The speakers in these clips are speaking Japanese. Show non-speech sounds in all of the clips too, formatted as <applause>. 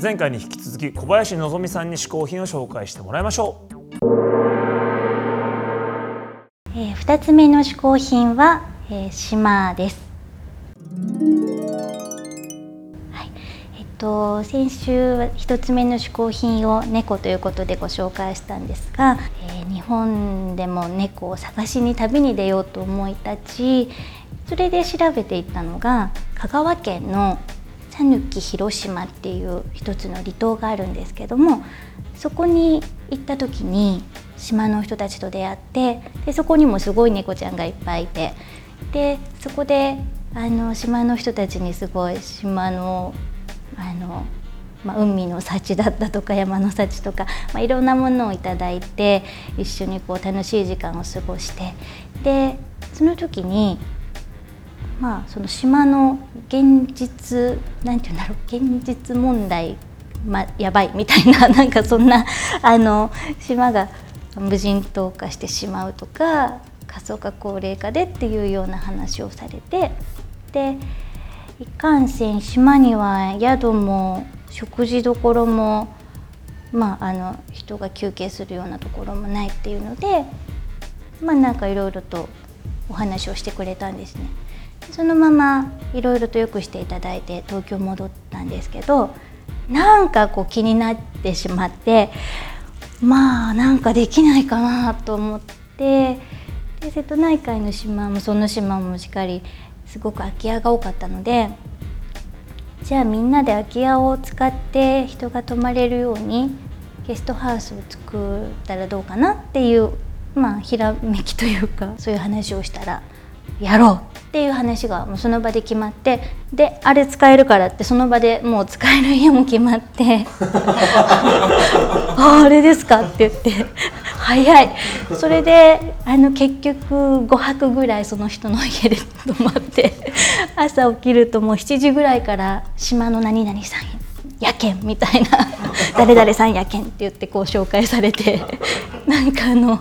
前回に引き続き小林希さんに試行品を紹介してもらいましょうえー、2つ目の嗜好品は、えー、島です。はい、えっと先週は1つ目の嗜好品を猫ということでご紹介したんですが、えー、日本でも猫を探しに旅に出ようと思い立ちそれで調べていったのが香川県の讃岐広島っていう一つの離島があるんですけどもそこに行った時に島の人たちと出会ってでそこにもすごい猫ちゃんがいっぱいいてでそこであの島の人たちにすごい島のあの、まあ、海の幸だったとか山の幸とか、まあ、いろんなものをいただいて一緒にこう楽しい時間を過ごしてでその時にまあその島の現実なんて言うんだろう現実問題ま、やばいみたいな <laughs> なんかそんなあの島が無人島化してしまうとか過疎化高齢化でっていうような話をされてでいかんせん島には宿も食事どころもまああの人が休憩するようなところもないっていうのでまあなんかいろいろとお話をしてくれたんですね。そのままいろいろとよくしていただいて東京戻ったんですけどなんかこう気になってしまってまあなんかできないかなと思ってで瀬戸内海の島もその島もしっかりすごく空き家が多かったのでじゃあみんなで空き家を使って人が泊まれるようにゲストハウスを作ったらどうかなっていうまあひらめきというかそういう話をしたらやろうっていう話がもうその場で決まってであれ使えるからってその場でもう使える家も決まって <laughs> ああれですかって言って早い。それであの結局5泊ぐらいその人の家で泊まって朝起きるともう7時ぐらいから島の何々さんやけんみたいな。<laughs> 誰々さんやけんって言ってこう紹介されて。<laughs> なんかあの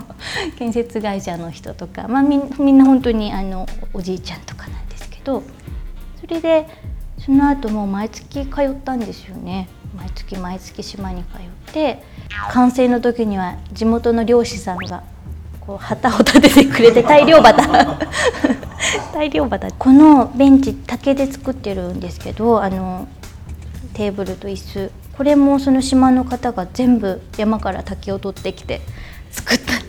建設会社の人とか、まあ、みみんな本当にあのおじいちゃんとかなんですけど。それでその後もう毎月通ったんですよね。毎月毎月島に通って。完成の時には地元の漁師さんがこう旗を立ててくれて大漁旗。<laughs> 大漁旗。このベンチ竹で作ってるんですけどあのテーブルと椅子。これもその島の方が全部山から竹を取ってきて作ったって。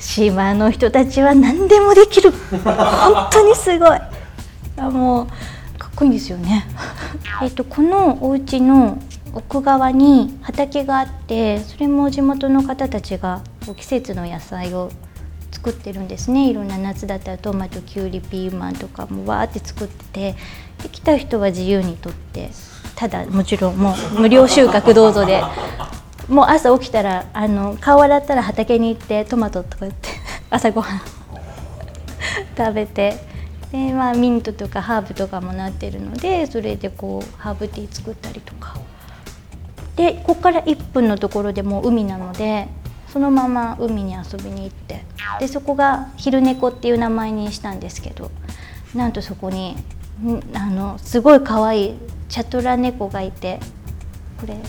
島の人たちは何でもできる。本当にすごい。あもうかっこいいんですよね。えっとこのお家の奥側に畑があってそれも地元の方たちが季節の野菜を作ってるんですね。いろんな夏だったらトマトきゅうりピーマンとかもわーって作ってて来た人は自由にとってただもちろんもう無料収穫どうぞでもう朝起きたらあの顔洗ったら畑に行ってトマトとか言って <laughs> 朝ごはん <laughs> 食べてで、まあ、ミントとかハーブとかもなってるのでそれでこうハーブティー作ったりとか。でここから1分のところでもう海なのでそのまま海に遊びに行ってでそこが昼猫っていう名前にしたんですけどなんとそこにあのすごい可愛いチャトラ猫がいてこれこ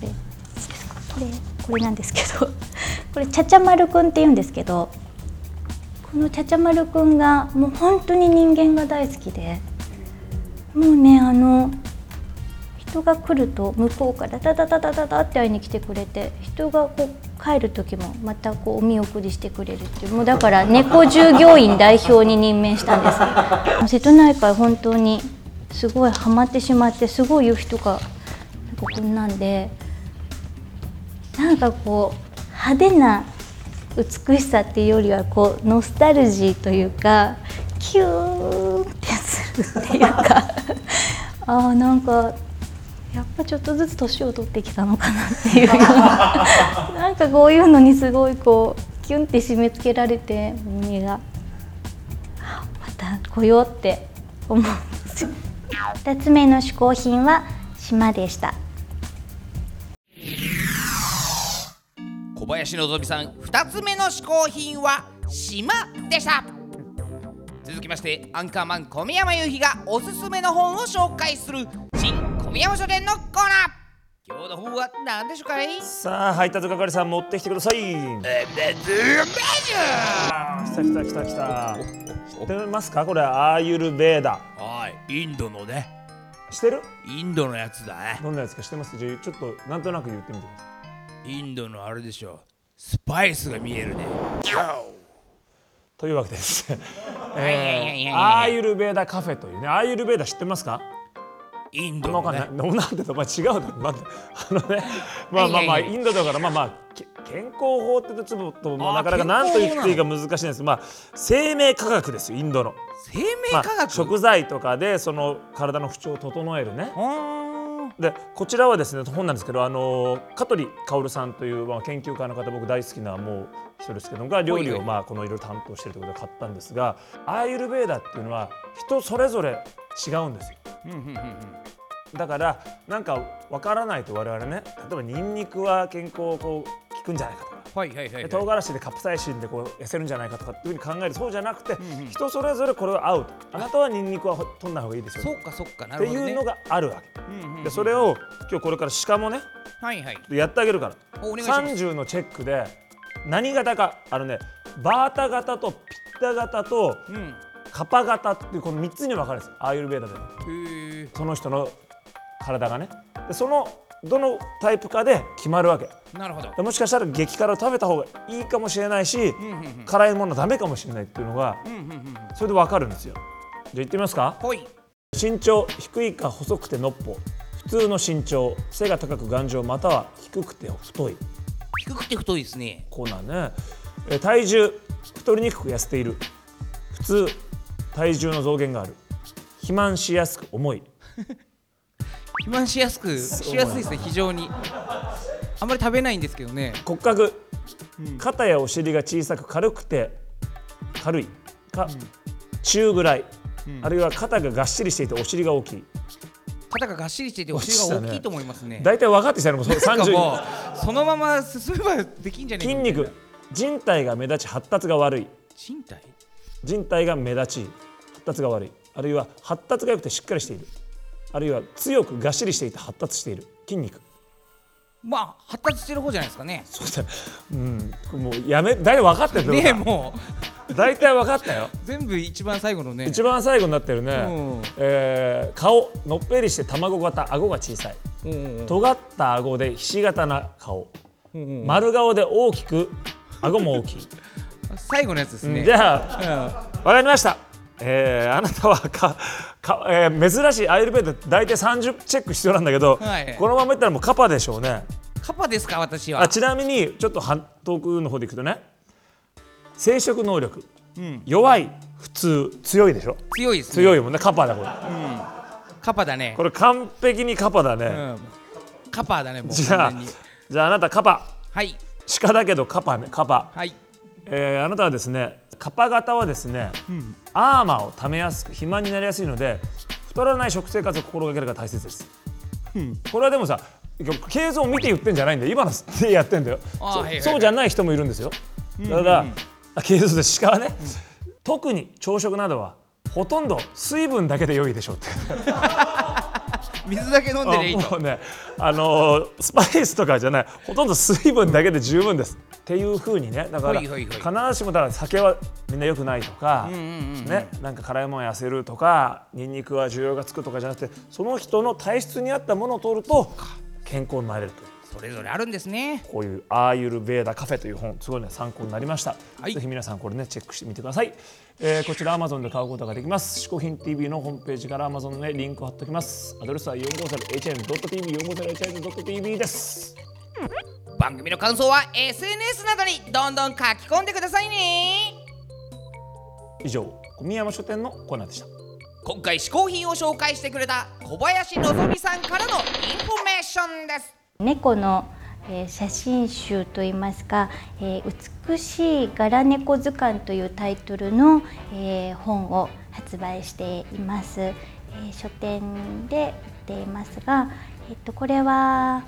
れですか？これこれなんですけど <laughs> これチャチャマルくんって言うんですけどこのチャチャマルくんがもう本当に人間が大好きでもうねあの人が来ると向こうからダダダダダダって会いに来てくれて人がこう帰る時もまたこうお見送りしてくれるっていうもうだから猫従業員代表に任命したんです。<laughs> 瀬戸内海本当にすごいハマってしまってすごい言う人がここんでなんかこう派手な美しさっていうよりはこうノスタルジーというかキューンってするっていうか。<laughs> あーなんかやっぱちょっとずつ年を取ってきたのかなっていう。な <laughs> なんかこういうのにすごいこうキュンって締め付けられて耳が。あまた来ようって思うんですよ。2つ目の嗜好品は島でした。小林希さん2つ目の嗜好品は島でした。続きましてアンカーマン小宮山雄飛がおすすめの本を紹介する宮山書店のコーナー今日の本は何でしょうかい？さあ配達係さん持ってきてください来た来た来た来た知ってますかこれアーユルベーダはいインドのね知ってるインドのやつだねどんなやつか知ってますじゃあちょっとなんとなく言ってみてくださいインドのあれでしょスパイスが見えるねというわけです。えーやアーユルベーダカフェというね、アーユルベーダ知ってますか？インドの。ねなんてとまあ違うだろ。まずあのね、<laughs> まあまあまあインドだからまあまあけ健康法ってちょっともうあなかなか何と言っていいか難しいんですけど。まあ生命科学ですよインドの。生命まあ科学、食材とかでその体の不調を整えるね。あでこちらはですね本なんですけどあの香取薫さんという、まあ、研究家の方僕大好きなもう一人ですけどが料理をまあこのいろいろ担当しているということで買ったんですがアーユルベーダっていうのは人それぞれ違うんですよ。ーうんうんうんうん。だからなんかわからないと我々ね例えばニンニクは健康をこう効くんじゃないかとか。はいはいはい、はい、で唐辛子でカプサイシンでこう痩せるんじゃないかとかっていうふうに考える。そうじゃなくて、んうん人それぞれこれは合うと。あなたはニンニクは取んない方がいいですよ。そっかそっかなってるほど、ね、いうのがあるわけ、うんうんうんでそれを今日これから鹿もねはいはい。やってあげるから。おお願いします。30のチェックで何型かあのね。バータ型とピッタ型とうんカパ型っていうこの3つに分かれる。んですアーユルベーダでへえ。その人の体がね。でそのどのタイプかで決まるわけ。なるほど。でもしかしたら激辛を食べた方がいいかもしれないしうんうんうん。辛いものダメかもしれないっていうのがうんうんうんそれで分かるんですよ。じゃあ行ってみますか。身長低いか細くてのっぽ。普通の身長背が高く頑丈または低くて太い。低くて太いですね。コーナーね。えー体重太りにくく痩せている。普通体重の増減がある。肥満しやすく重い。肥満しやすくしやすいですね非常に。あんまり食べないんですけどね。骨格、肩やお尻が小さく軽くて軽い。か、中ぐらい、あるいは肩ががっしりしていてお尻が大きい。肩ががっしりしていてお尻が大きいと思いますね。大体分かってきたのもそうなんかも30うそのまま進めばできんじゃねえ筋肉。人体が目立ち発達が悪い。身体？人体が目立ち発達が悪い。あるいは発達が良くてしっかりしている。あるいは強くがっしりしていて発達している。筋肉。まあ発達してる方じゃないですかね。そうだ。うん。もうやめ大体分かってるねえも大体分かったよ。う <laughs> 全部一番最後のね。一番最後になってるね、うん。えー顔のっぺりして卵型顎が小さい。うんうん尖った顎でひし形な顔。うんうん。丸顔で大きく顎も大きい、最後のやつですね。じゃあうん。わかりました。えーあなたはかか、えー珍しいアイルベーダ大体30チェック必要なんだけど、はい。このままいったらもうカパでしょうね。カパですか私は。あちなみにちょっと半遠くの方でいくとね生殖能力、ん。弱い普通強いでしょ？強いですね。強いもんねカパだこれカパだね。これ完璧にカパだね、うん。カパだねもうじゃあじゃああなたカパ。はい。鹿だけどカパねカパ、はいえーあなたはですねカパ型はですね、アーマーをためやすく肥満になりやすいので太らない食生活を心がけるのが大切です、これはでもさ経像を見て言ってんじゃないんだよ。今のでやってんだよ。そうじゃない人もいるんですよ。だから、あ経像で鹿はね、特に朝食などはほとんど水分だけで良いでしょうって水だけ飲んでりゃいいと。もうねあのースパイスとかじゃないほとんど水分だけで十分です。っていう風にねだから必ずしもだから酒はみんな良くないとか、うんうんうんね、なんか辛いもの痩せるとかニンニクは需要がつくとかじゃなくてその人の体質に合ったものを取ると健康になれるとそれぞれあるんですね。こういうアーユルベーダカフェという本すごいね参考になりました、はい。ぜひ皆さんこれねチェックしてみてください、えーこちら Amazon で買うことができます。嗜好品 TV のホームページから Amazon でリンクを貼っておきます。アドレスは 450hn.tv 450hn.tv です。番組の感想は SNS などにどんどん書き込んでくださいね。以上小宮山書店のコーナーでした。今回試行品を紹介してくれた小林のぞみさんからのインフォメーションです猫の、写真集といいますか、美しい柄猫図鑑というタイトルの、本を発売しています、書店で売っていますが、えっとこれは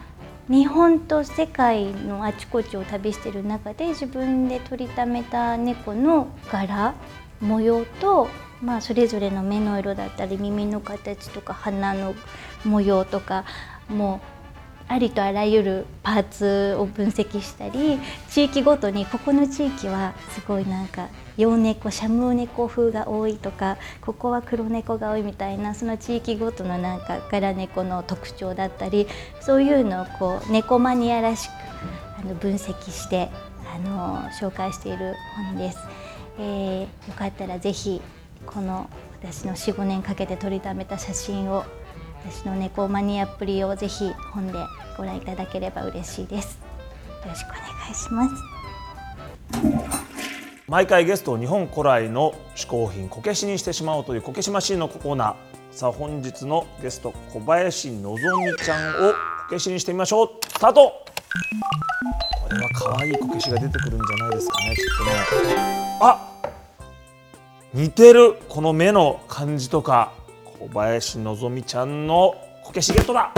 日本と世界のあちこちを旅している中で自分で撮りためた猫の柄模様と、まあ、それぞれの目の色だったり耳の形とか鼻の模様とかもうありとあらゆるパーツを分析したり地域ごとにここの地域はすごいなんか洋猫シャム猫風が多いとかここは黒猫が多いみたいなその地域ごとのなんか柄猫の特徴だったりそういうのをこう猫マニアらしくあの分析してあの紹介している本です。えー、よかったらぜひこの私の45年かけて撮りためた写真を私の猫マニアっぷりをぜひ本でご覧いただければ嬉しいです。よろしくお願いします。毎回ゲストを日本古来の嗜好品こけしにしてしまおうというこけしマシンのコーナーさあ本日のゲスト小林のぞみちゃんをこけしにしてみましょう。スタート。これは可愛いこけしが出てくるんじゃないですかねきっとね。あ似てる。この目の感じとか。小林のぞみちゃんのこけしゲットだ。